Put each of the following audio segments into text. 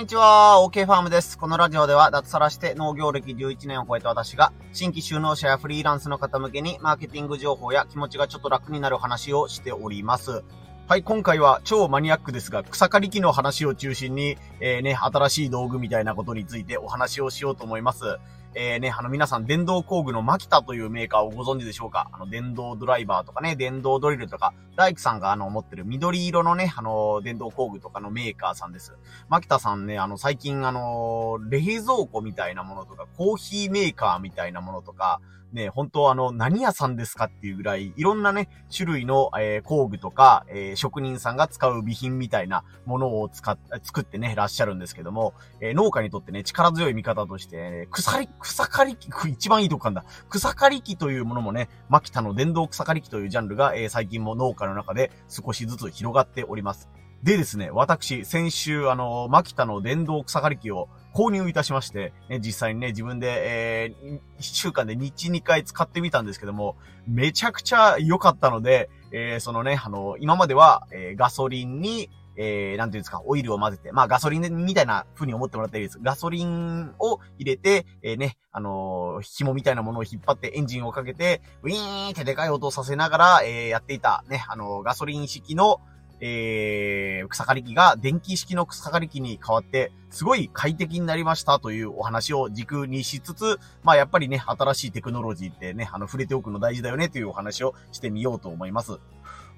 にちは、OK ファームです。このラジオでは脱サラして農業歴11年を超えた私が、新規就農者やフリーランスの方向けにマーケティング情報や気持ちがちょっと楽になる話をしております。はい、今回は超マニアックですが、草刈り機の話を中心に、えー、ね、新しい道具みたいなことについてお話をしようと思います。えー、ね、あの皆さん電動工具のマキタというメーカーをご存知でしょうか？あの電動ドライバーとかね、電動ドリルとか、大工さんがあの持ってる緑色のね、あの電動工具とかのメーカーさんです。マキタさんね、あの最近あの、冷蔵庫みたいなものとか、コーヒーメーカーみたいなものとか、ね、本当あの、何屋さんですかっていうぐらい、いろんなね、種類の、えー、工具とか、えー、職人さんが使う備品みたいなものを使っ、作ってね、らっしゃるんですけども、えー、農家にとってね、力強い味方として、ね、草り、草刈り機、一番いいとこかんだ。草刈り機というものもね、マキタの電動草刈り機というジャンルが、えー、最近も農家の中で少しずつ広がっております。でですね、私、先週、あの、マキタの電動草刈り機を購入いたしまして、ね、実際にね、自分で、えー、1週間で日2回使ってみたんですけども、めちゃくちゃ良かったので、えー、そのね、あの、今までは、えー、ガソリンに、えー、なんていうんですか、オイルを混ぜて、まあガソリンみたいな風に思ってもらったらいいです。ガソリンを入れて、えー、ね、あのー、紐みたいなものを引っ張ってエンジンをかけて、ウィーンってでかい音をさせながら、えー、やっていた、ね、あのー、ガソリン式の、えー、草刈り機が電気式の草刈り機に変わって、すごい快適になりましたというお話を軸にしつつ、まあやっぱりね、新しいテクノロジーってね、あの、触れておくの大事だよねというお話をしてみようと思います。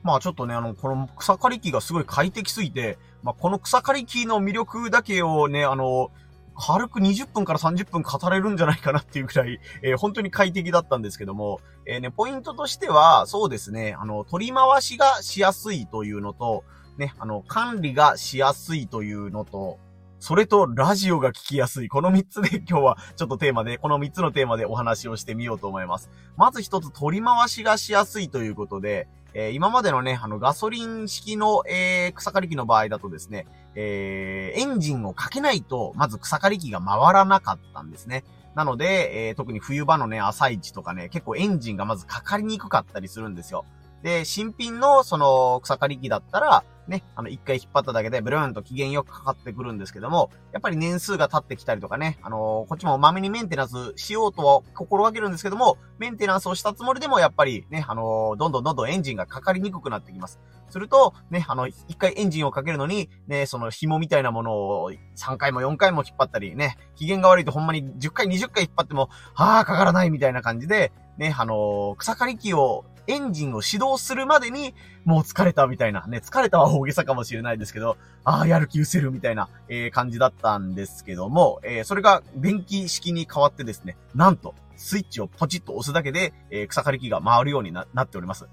まあちょっとね、あの、この草刈り機がすごい快適すぎて、まあこの草刈り機の魅力だけをね、あの、軽く20分から30分語れるんじゃないかなっていうくらい、えー、本当に快適だったんですけども、えー、ね、ポイントとしては、そうですね、あの、取り回しがしやすいというのと、ね、あの、管理がしやすいというのと、それとラジオが聞きやすい。この3つで 今日はちょっとテーマで、この3つのテーマでお話をしてみようと思います。まず1つ取り回しがしやすいということで、えー、今までのね、あの、ガソリン式の、えー、草刈り機の場合だとですね、えー、エンジンをかけないと、まず草刈り機が回らなかったんですね。なので、えー、特に冬場のね、朝市とかね、結構エンジンがまずかかりにくかったりするんですよ。で、新品のその草刈り機だったら、ね、あの、一回引っ張っただけでブルーンと機嫌よくかかってくるんですけども、やっぱり年数が経ってきたりとかね、あのー、こっちもまめにメンテナンスしようとは心がけるんですけども、メンテナンスをしたつもりでもやっぱりね、あのー、どんどんどんどんエンジンがかかりにくくなってきます。すると、ね、あの、一回エンジンをかけるのに、ね、その紐みたいなものを3回も4回も引っ張ったり、ね、機嫌が悪いとほんまに10回20回引っ張っても、はぁ、かからないみたいな感じで、ね、あのー、草刈り機をエンジンを始動するまでに、もう疲れたみたいな、ね、疲れたは大げさかもしれないですけど、ああ、やる気失せるみたいな、えー、感じだったんですけども、えー、それが電気式に変わってですね、なんと、スイッチをポチッと押すだけで、えー、草刈り機が回るようになっております。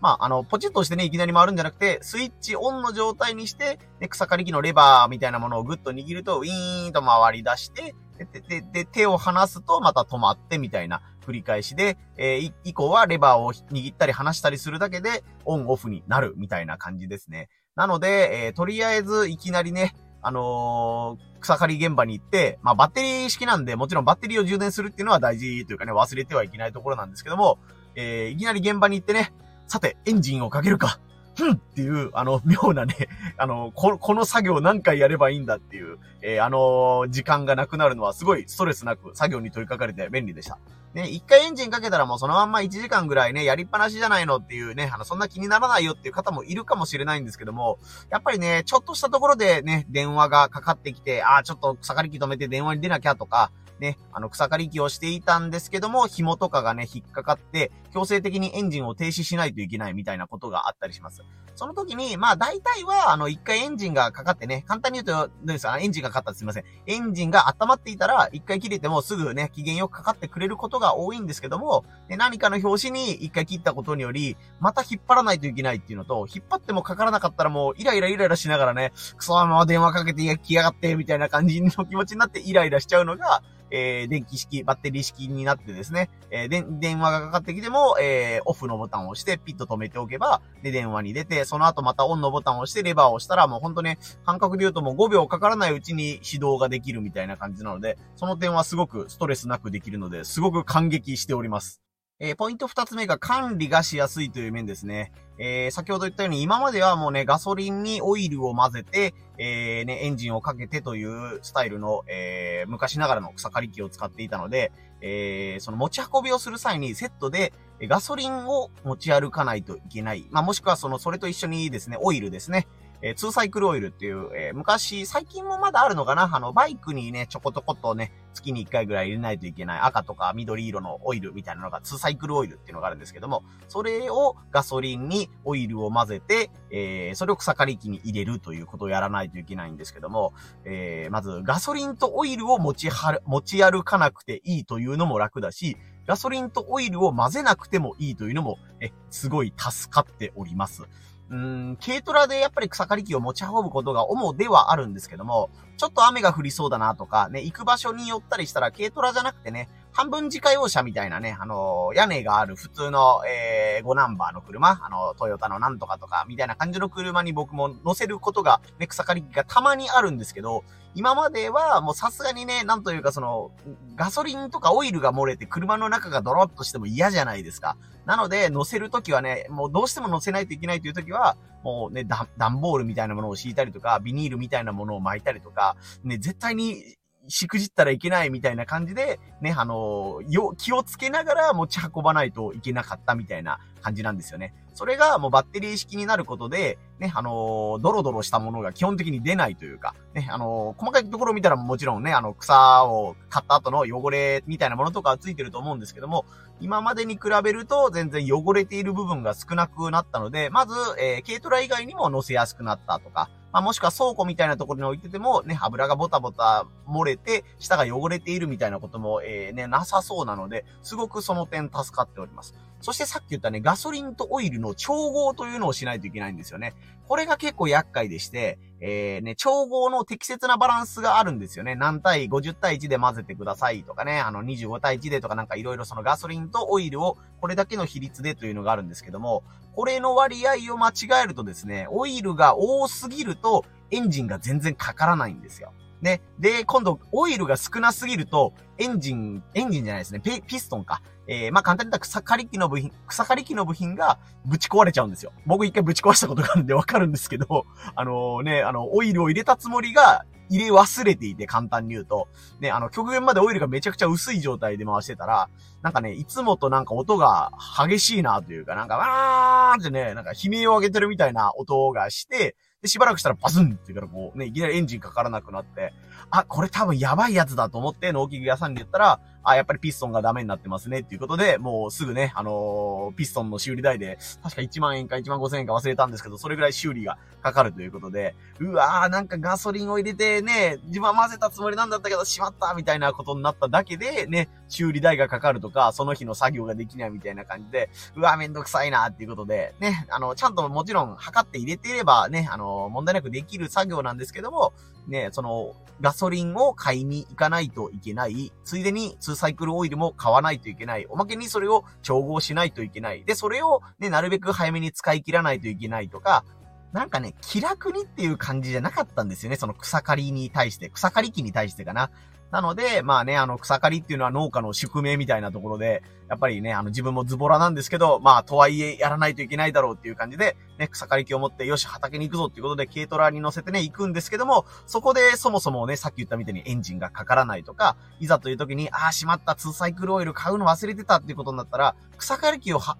まあ、あの、ポチッと押してね、いきなり回るんじゃなくて、スイッチオンの状態にして、ね、草刈り機のレバーみたいなものをグッと握ると、ウィーンと回り出して、で、で、で、手を離すとまた止まってみたいな繰り返しで、えー、以降はレバーを握ったり離したりするだけで、オンオフになるみたいな感じですね。なので、えー、とりあえずいきなりね、あのー、草刈り現場に行って、まあ、バッテリー式なんで、もちろんバッテリーを充電するっていうのは大事というかね、忘れてはいけないところなんですけども、えー、いきなり現場に行ってね、さて、エンジンをかけるか。ふんっていう、あの、妙なね、あの、ここの作業何回やればいいんだっていう、えー、あの時間がなくなるのはすごいストレスなく作業に取り掛かれて便利でした。ね、一回エンジンかけたらもうそのまんま1時間ぐらいね、やりっぱなしじゃないのっていうね、あの、そんな気にならないよっていう方もいるかもしれないんですけども、やっぱりね、ちょっとしたところでね、電話がかかってきて、ああ、ちょっと草刈り機止めて電話に出なきゃとか、ね、あの、草刈り機をしていたんですけども、紐とかがね、引っかかって、強制的にエンジンを停止しないといけないみたいなことがあったりします。その時に、まあ大体は、あの、一回エンジンがかかってね、簡単に言うと、どうですか？エンジンがかかったすいません。エンジンが温まっていたら、一回切れてもすぐね、機嫌よくかかってくれることが多いんですけども、で何かの表紙に一回切ったことにより、また引っ張らないといけないっていうのと、引っ張ってもかからなかったらもう、イライライライラしながらね、クソまま電話かけてきやがって、みたいな感じの気持ちになってイライラしちゃうのが、えー、電気式、バッテリー式になってですね、えー、で、電話がかかってきても、えー、オフのボタンを押してピッと止めておけば、で、電話に出て、その後またオンのボタンを押してレバーを押したら、もうほんとね、感覚で言うともう5秒かからないうちに始動ができるみたいな感じなので、その点はすごくストレスなくできるので、すごく感激しております。えー、ポイント二つ目が管理がしやすいという面ですね。えー、先ほど言ったように今まではもうね、ガソリンにオイルを混ぜて、えー、ね、エンジンをかけてというスタイルの、えー、昔ながらの草刈り機を使っていたので、えー、その持ち運びをする際にセットでガソリンを持ち歩かないといけない。まあ、もしくはその、それと一緒にですね、オイルですね。えー、ツーサイクルオイルっていう、えー、昔、最近もまだあるのかな？あの、バイクにね、ちょこちょことね、月に1回ぐらい入れないといけない赤とか緑色のオイルみたいなのが、ツーサイクルオイルっていうのがあるんですけども、それをガソリンにオイルを混ぜて、えー、それを草刈り機に入れるということをやらないといけないんですけども、えー、まず、ガソリンとオイルを持ちはる、持ち歩かなくていいというのも楽だし、ガソリンとオイルを混ぜなくてもいいというのも、え、すごい助かっております。うん、軽トラでやっぱり草刈り機を持ち運ぶことが主ではあるんですけども、ちょっと雨が降りそうだなとか、ね、行く場所に寄ったりしたら軽トラじゃなくてね、半分自家用車みたいなね、あの、屋根がある普通の、えー、5ナンバーの車、あの、トヨタのなんとかとか、みたいな感じの車に僕も乗せることが、ね、草刈り機がたまにあるんですけど、今まではもうさすがにね、なんというかその、ガソリンとかオイルが漏れて車の中がドロッとしても嫌じゃないですか。なので、乗せるときはね、もうどうしても乗せないといけないというときは、もうね、段ボールみたいなものを敷いたりとか、ビニールみたいなものを巻いたりとか、ね、絶対にしくじったらいけないみたいな感じで、ね、あの、よ、気をつけながら持ち運ばないといけなかったみたいな感じなんですよね。それがもうバッテリー式になることで、ね、あのドロドロしたものが基本的に出ないというか、ね、あの細かいところを見たらもちろんね、あの、草を買った後の汚れみたいなものとかはついてると思うんですけども、今までに比べると全然汚れている部分が少なくなったので、まず、えー、軽トラ以外にも乗せやすくなったとか、まあ、もしくは倉庫みたいなところに置いてても、ね、油がボタボタ漏れて、下が汚れているみたいなことも、えー、ね、なさそうなので、すごくその点助かっております。そしてさっき言ったね、ガソリンとオイルの調合というのをしないといけないんですよね。これが結構厄介でして、えー、ね、調合の適切なバランスがあるんですよね。何対50対1で混ぜてくださいとかね、あの25対1でとかなんかいろいろそのガソリンとオイルをこれだけの比率でというのがあるんですけども、これの割合を間違えるとですね、オイルが多すぎるとエンジンが全然かからないんですよ。ね。で、今度、オイルが少なすぎると、エンジン、エンジンじゃないですね。ピストンか。えー、まあ、簡単に言ったら草刈り機の部品、草刈り機の部品がぶち壊れちゃうんですよ。僕一回ぶち壊したことがあるんでわかるんですけど、あのー、ね、あの、オイルを入れたつもりが、入れ忘れていて、簡単に言うと。ね、あの、極限までオイルがめちゃくちゃ薄い状態で回してたら、なんかね、いつもとなんか音が激しいなというか、なんか、わーってね、なんか悲鳴を上げてるみたいな音がして、で、しばらくしたらバズンって言うからこう、ね、いきなりエンジンかからなくなって、あ、これ多分やばいやつだと思って農機具屋さんに言ったら、あ、やっぱりピストンがダメになってますねっていうことで、もうすぐね、あのー、ピストンの修理代で、確か1万円か1万5千円か忘れたんですけど、それぐらい修理がかかるということで、うわー、なんかガソリンを入れてね、自分は混ぜたつもりなんだったけど、しまったみたいなことになっただけで、ね、修理代がかかるとか、その日の作業ができないみたいな感じで、うわーめんどくさいなっていうことで、ね、あの、ちゃんともちろん測って入れていればね、あの、問題なくできる作業なんですけども、ね、その、ガソリンを買いに行かないといけない。ついでに、ツーサイクルオイルも買わないといけない。おまけにそれを調合しないといけない。で、それをね、なるべく早めに使い切らないといけないとか、なんかね、気楽にっていう感じじゃなかったんですよね。その草刈りに対して、草刈り機に対してかな。なので、まあね、あの、草刈りっていうのは農家の宿命みたいなところで、やっぱりね、あの、自分もズボラなんですけど、まあ、とはいえ、やらないといけないだろうっていう感じで、ね、草刈り機を持って、よし、畑に行くぞっていうことで、軽トラに乗せてね、行くんですけども、そこで、そもそもね、さっき言ったみたいにエンジンがかからないとか、いざという時に、ああ、しまった、ツーサイクルオイル買うの忘れてたっていうことになったら、草刈り機をは、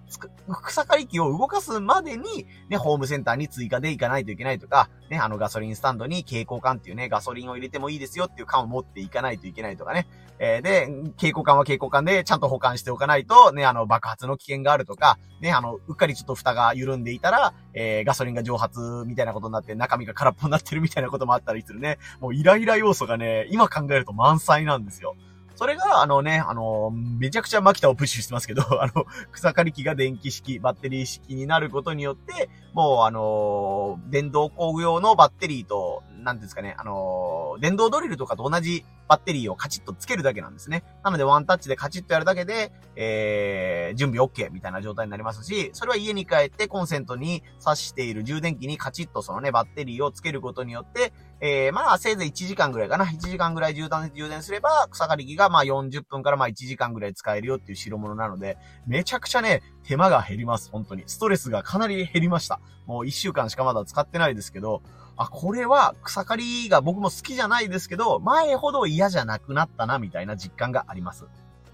草刈り機を動かすまでに、ね、ホームセンターに追加で行かないといけないとか、ね、あの、ガソリンスタンドに蛍光管っていうね、ガソリンを入れてもいいですよっていう缶を持っていかないといけないとかね、えー、で、蛍光管は蛍光管でちゃんと保管しておかないと、ね、あの、爆発の危険があるとか、ね、あの、うっかりちょっと蓋が緩んでいたら、えー、ガソリンが蒸発みたいなことになって中身が空っぽになってるみたいなこともあったりするね。もうイライラ要素がね、今考えると満載なんですよ。それが、あのね、あの、めちゃくちゃマキタをプッシュしてますけど、あの、草刈り機が電気式、バッテリー式になることによって、もう、あの、電動工具用のバッテリーとなんですかね、あのー、電動ドリルとかと同じバッテリーをカチッとつけるだけなんですね。なので、ワンタッチでカチッとやるだけで、えー、準備 OK みたいな状態になりますし、それは家に帰ってコンセントに挿している充電器にカチッとそのね、バッテリーをつけることによって、えー、まあ、せいぜい1時間ぐらいかな。1時間ぐらい充電、充電すれば、草刈り機がまあ40分からまあ1時間ぐらい使えるよっていう代物なので、めちゃくちゃね、手間が減ります。本当に。ストレスがかなり減りました。もう1週間しかまだ使ってないですけど、あ、これは草刈りが僕も好きじゃないですけど、前ほど嫌じゃなくなったな、みたいな実感があります。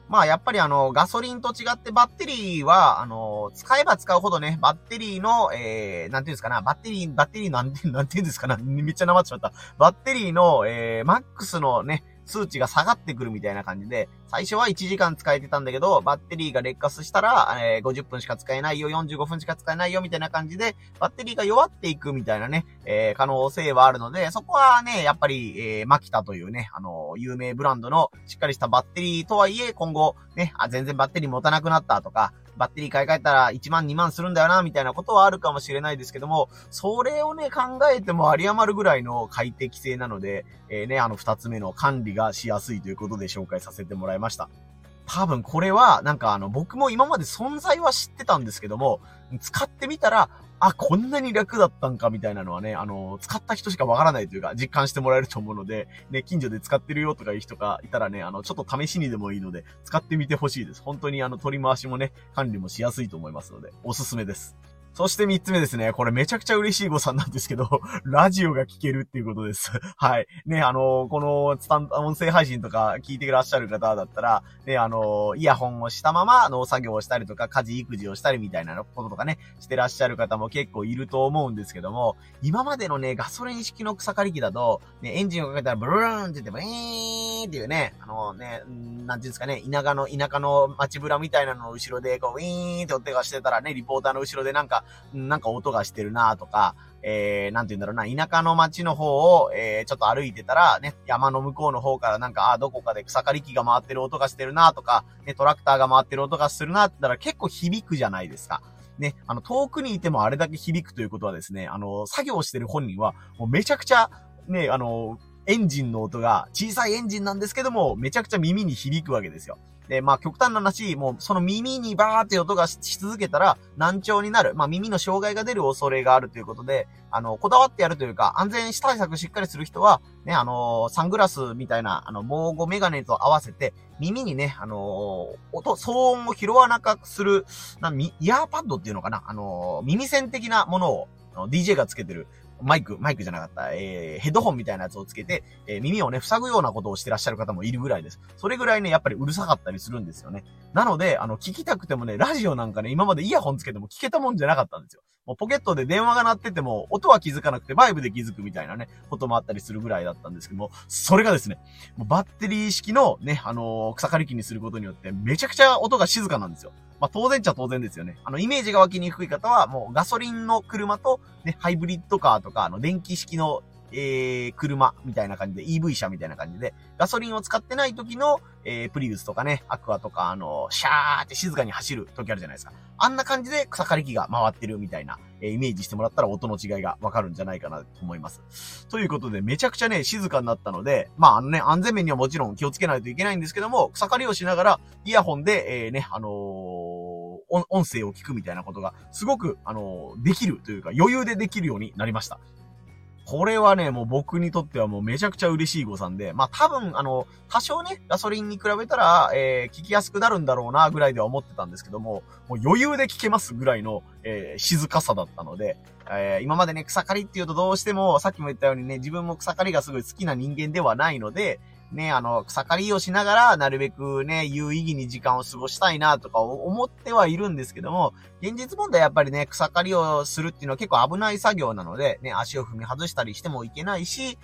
まあやっぱりあの、ガソリンと違ってバッテリーは、あの、使えば使うほどね、バッテリーの、えー、なんていうんですかな、バッテリー、バッテリーなんて、なんていうんですかな、めっちゃなまっちゃった。バッテリーの、えー、マックスのね、数値が下がってくるみたいな感じで、最初は1時間使えてたんだけど、バッテリーが劣化したら、えー、50分しか使えないよ、45分しか使えないよ、みたいな感じで、バッテリーが弱っていくみたいなね、えー、可能性はあるので、そこはね、やっぱり、えー、マキタというね、あの、有名ブランドのしっかりしたバッテリーとはいえ、今後、ね、あ、全然バッテリー持たなくなったとか、バッテリー買い替えたら1万2万するんだよな、みたいなことはあるかもしれないですけども、それをね、考えても有り余るぐらいの快適性なので、えー、ね、あの2つ目の管理がしやすいということで紹介させてもらいました。ました多分これは、なんかあの、僕も今まで存在は知ってたんですけども、使ってみたら、あ、こんなに楽だったんかみたいなのはね、あの、使った人しかわからないというか、実感してもらえると思うので、ね、近所で使ってるよとかいう人がいたらね、あの、ちょっと試しにでもいいので、使ってみてほしいです。本当にあの、取り回しもね、管理もしやすいと思いますので、おすすめです。そして三つ目ですね。これめちゃくちゃ嬉しい誤算なんですけど、ラジオが聞けるっていうことです。はい。ね、あの、このスタン、音声配信とか聞いてらっしゃる方だったら、ね、あの、イヤホンをしたまま農作業をしたりとか、家事育児をしたりみたいなこととかね、してらっしゃる方も結構いると思うんですけども、今までのね、ガソリン式の草刈り機だと、ね、エンジンをかけたらブルーンって言って、ブイーンっていうね、あのね、なんていうんですかね、田舎の、田舎の街ブラみたいなのの後ろで、こう、ウィーンって音がしてたらね、リポーターの後ろでなんか、なんか音がしてるなとか、えー、なんて言うんだろうな、田舎の街の方を、えー、ちょっと歩いてたら、ね、山の向こうの方からなんか、あ、どこかで草刈り機が回ってる音がしてるなとか、ね、トラクターが回ってる音がするなって言ったら結構響くじゃないですか。ね、あの、遠くにいてもあれだけ響くということはですね、あの、作業してる本人は、もうめちゃくちゃ、ね、あの、エンジンの音が小さいエンジンなんですけども、めちゃくちゃ耳に響くわけですよ。で、まあ極端な話、もうその耳にバーって音がし続けたら難聴になる。まあ耳の障害が出る恐れがあるということで、あの、こだわってやるというか、安全対策しっかりする人は、ね、あのサングラスみたいな、あの、防護メガネと合わせて、耳にね、あの音、騒音を拾わなくする、な、イヤーパッドっていうのかな？あの耳栓的なものを、DJ がつけてる、マイク、マイクじゃなかった、えー、ヘッドホンみたいなやつをつけて、えー、耳をね、塞ぐようなことをしてらっしゃる方もいるぐらいです。それぐらいね、やっぱりうるさかったりするんですよね。なので、あの、聞きたくてもね、ラジオなんかね、今までイヤホンつけても聞けたもんじゃなかったんですよ。もうポケットで電話が鳴ってても、音は気づかなくて、バイブで気づくみたいなね、こともあったりするぐらいだったんですけども、それがですね、もうバッテリー式のね、あのー、草刈り機にすることによって、めちゃくちゃ音が静かなんですよ。まあ、当然っちゃ当然ですよね。あの、イメージが湧きにくい方は、もうガソリンの車と、ね、ハイブリッドカーとか、あの、電気式のえー、車みたいな感じで、EV 車みたいな感じで、ガソリンを使ってない時の、えー、プリウスとかね、アクアとか、あの、シャーって静かに走る時あるじゃないですか。あんな感じで草刈り機が回ってるみたいな、えー、イメージしてもらったら音の違いがわかるんじゃないかなと思います。ということで、めちゃくちゃね、静かになったので、まあ、あのね、安全面にはもちろん気をつけないといけないんですけども、草刈りをしながら、イヤホンで、えー、ね、あの音声を聞くみたいなことが、すごく、あのできるというか、余裕でできるようになりました。これはね、もう僕にとってはもうめちゃくちゃ嬉しい誤算で、まあ多分、あの、多少ね、ガソリンに比べたら、えー、聞きやすくなるんだろうな、ぐらいでは思ってたんですけども、もう余裕で聞けますぐらいの、えー、静かさだったので、えー、今までね、草刈りっていうとどうしても、さっきも言ったようにね、自分も草刈りがすごい好きな人間ではないので、ね、あの、草刈りをしながら、なるべくね、有意義に時間を過ごしたいなとか思ってはいるんですけども、現実問題やっぱりね、草刈りをするっていうのは結構危ない作業なので、ね、足を踏み外したりしてもいけないし、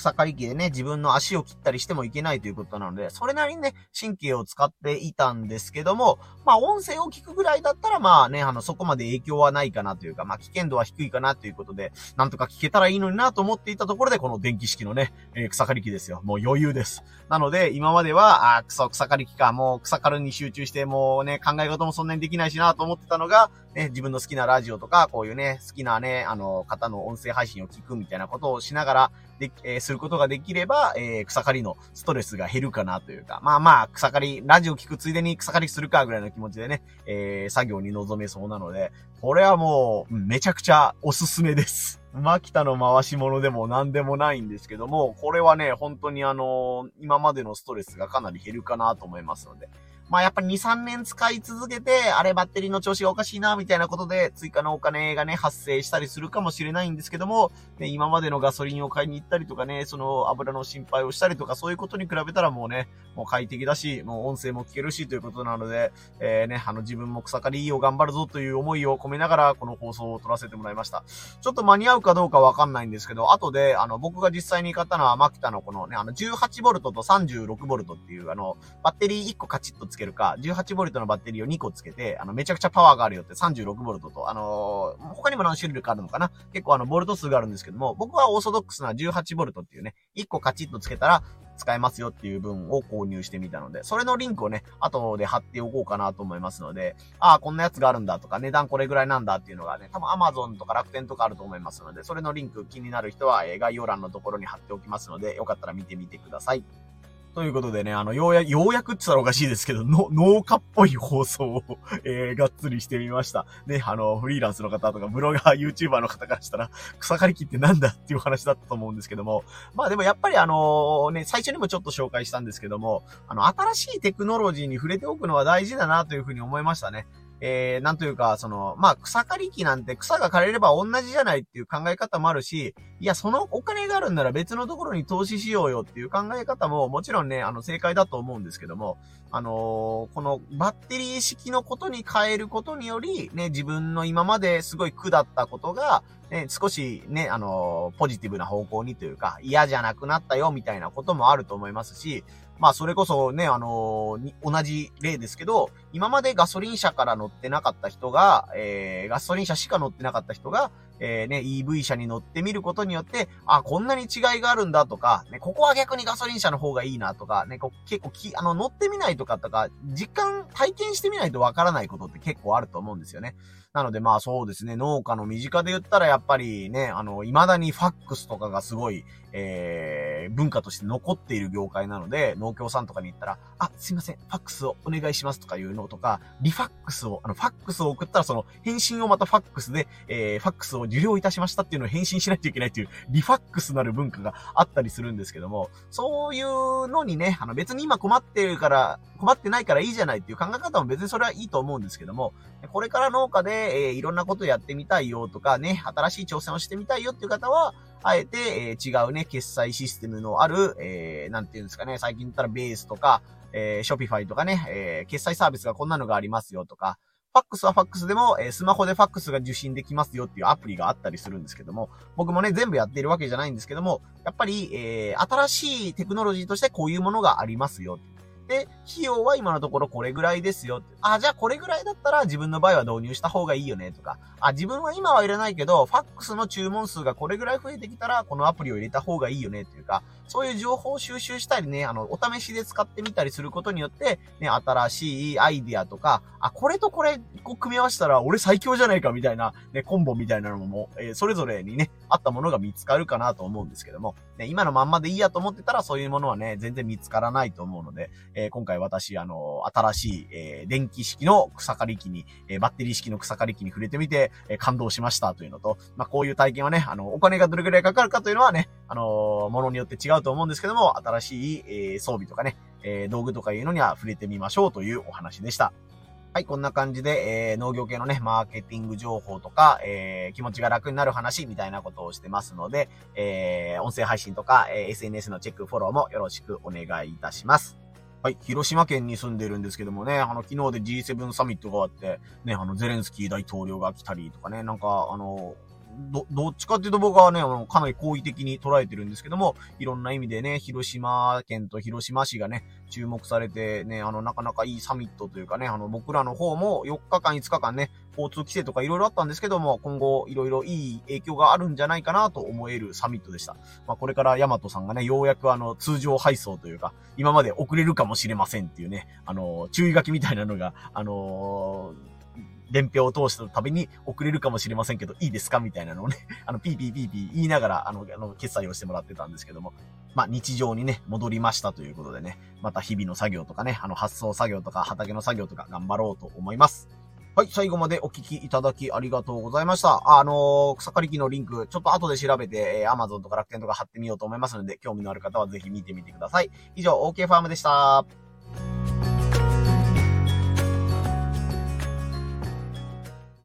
草刈り機でね、自分の足を切ったりしてもいけないということなので、それなりにね、神経を使っていたんですけども、まあ音声を聞くぐらいだったら、まあね、あの、そこまで影響はないかなというか、まあ危険度は低いかなということで、なんとか聞けたらいいのになと思っていたところで、この電気式のね、えー、草刈り機ですよ。もう余裕です。なので、今までは、あ、クソ、草刈り機か、もう草刈るに集中して、もうね、考え事もそんなにできないしなと思ってたのが、ね、自分の好きなラジオとか、こういうね、好きなね、あの、方の音声配信を聞くみたいなことをしながら、で、えー、することができれば、えー、草刈りのストレスが減るかなというか、まあまあ、草刈り、ラジオ聞くついでに草刈りするかぐらいの気持ちでね、えー、作業に臨めそうなので、これはもう、めちゃくちゃおすすめです。マキタの回し物でも何でもないんですけども、これはね、本当にあの今までのストレスがかなり減るかなと思いますので、まあやっぱり2、3年使い続けて、あれバッテリーの調子がおかしいな、みたいなことで追加のお金がね、発生したりするかもしれないんですけども、ね、今までのガソリンを買いに行ったりとかね、その油の心配をしたりとか、そういうことに比べたらもうね、もう快適だし、もう音声も聞けるしということなので、えー、ね、あの自分も草刈りを頑張るぞという思いを込めながら、この放送を撮らせてもらいました。ちょっと間に合うかどうかわかんないんですけど、後で、あの、僕が実際に買ったのは、マキタのこのね、あの、18V と 36V っていう、あの、バッテリー1個カチッとつけけるか、18ボルトのバッテリーを2個つけて、あの、めちゃくちゃパワーがあるよって36ボルトと、あのー、他にも何種類かあるのかな？結構あの、ボルト数があるんですけども、僕はオーソドックスな18ボルトっていうね、1個カチッとつけたら、使えますよっていう分を購入してみたので、それのリンクをね、後で貼っておこうかなと思いますので、ああ、こんなやつがあるんだとか、値段これぐらいなんだっていうのがね、多分 Amazon とか楽天とかあると思いますので、それのリンク気になる人は、え概要欄のところに貼っておきますので、よかったら見てみてください。ということでね、あの、ようや、ようやくって言ったらおかしいですけど、の、農家っぽい放送をえー、がっつりしてみました。ね、あの、フリーランスの方とか、ブロガー、YouTuber の方からしたら、草刈り機ってなんだっていう話だったと思うんですけども、まあでもやっぱりあのね、最初にもちょっと紹介したんですけども、あの、新しいテクノロジーに触れておくのは大事だなというふうに思いましたね。えー、なんというか、その、まあ、草刈り機なんて草が刈れれば同じじゃないっていう考え方もあるし、いや、そのお金があるんなら別のところに投資しようよっていう考え方ももちろんね、あの、正解だと思うんですけども、あのー、このバッテリー式のことに変えることにより、ね、自分の今まですごい苦だったことが、ね、少しね、あのー、ポジティブな方向にというか、嫌じゃなくなったよみたいなこともあると思いますし、まあ、それこそね、あのー、同じ例ですけど、今までガソリン車から乗ってなかった人が、えー、ガソリン車しか乗ってなかった人が、えー、ね、EV 車に乗ってみることによって、あ、こんなに違いがあるんだとか、ね、ここは逆にガソリン車の方がいいなとか、ね、こ結構き、あの、乗ってみないとかとか、実感、体験してみないとわからないことって結構あると思うんですよね。なのでまあそうですね、農家の身近で言ったらやっぱりね、あの、未だにファックスとかがすごい、えー、文化として残っている業界なので、農協さんとかに行ったら、あ、すいません、ファックスをお願いしますとかいうのとか、リファックスを、あの、ファックスを送ったらその返信をまたファックスで、えー、ファックスを受領いたしましたっていうのを返信しないといけないっていう、リファックスなる文化があったりするんですけども、そういうのにね、あの別に今困ってるから、困ってないからいいじゃないっていう考え方も別にそれはいいと思うんですけども、これから農家で、えー、いろんなことやってみたいよとかね、新しい挑戦をしてみたいよっていう方は、あえて、えー、違うね、決済システムのある、えー、なんていうんですかね、最近言ったらベースとか、えー、 Shopify とかね、えー、決済サービスがこんなのがありますよとか、ファックスはファックスでも、えー、スマホでファックスが受信できますよっていうアプリがあったりするんですけども、僕もね、全部やっているわけじゃないんですけども、やっぱり、えー、新しいテクノロジーとしてこういうものがありますよ。で、費用は今のところこれぐらいですよ。あ、じゃあこれぐらいだったら自分の場合は導入した方がいいよねとか、あ、自分は今はいらないけど、ファックスの注文数がこれぐらい増えてきたら、このアプリを入れた方がいいよねっていうか、そういう情報を収集したりね、あの、お試しで使ってみたりすることによって、ね、新しいアイディアとか、あ、これとこれ、こう組み合わせたら俺最強じゃないかみたいな、ね、コンボみたいなのも、えー、それぞれにね、あったものが見つかるかなと思うんですけども、ね、今のまんまでいいやと思ってたら、そういうものはね、全然見つからないと思うので、えー、今回私、あの、新しい、えー、電気式の草刈り機に、えー、バッテリー式の草刈り機に触れてみて、えー、感動しましたというのと、まあ、こういう体験はね、あの、お金がどれくらいかかるかというのはね、あのものによって違うと思うんですけども、新しい、えー、装備とかね、えー、道具とかいうのには触れてみましょうというお話でした。はい、こんな感じで、えー、農業系のね、マーケティング情報とか、えー、気持ちが楽になる話みたいなことをしてますので、えー、音声配信とか、え、SNS のチェック、フォローもよろしくお願いいたします。はい。広島県に住んでるんですけどもね、あの、昨日で G7 サミットがあって、ね、あの、ゼレンスキー大統領が来たりとかね、なんか、あの、ど、どっちかっていうと僕はね、あの、かなり好意的に捉えてるんですけども、いろんな意味でね、広島県と広島市がね、注目されてね、あの、なかなかいいサミットというかね、あの、僕らの方も4日間、5日間ね、交通規制とかいろいろあったんですけども、今後いろいろいい影響があるんじゃないかなと思えるサミットでした。まあ、これからヤマトさんがね、ようやくあの、通常配送というか、今まで遅れるかもしれませんっていうね、あの、注意書きみたいなのが、あのー伝票を通したたびに送れるかもしれませんけど、いいですか？みたいなのをね、あの、ピーピーピーピー言いながら、あの、あの、決済をしてもらってたんですけども、まあ、日常にね、戻りましたということでね、また日々の作業とかね、あの、発送作業とか畑の作業とか頑張ろうと思います。はい、最後までお聞きいただきありがとうございました。あのー、草刈り機のリンク、ちょっと後で調べて、えー、Amazon とか楽天とか貼ってみようと思いますので、興味のある方はぜひ見てみてください。以上、OK ファームでした。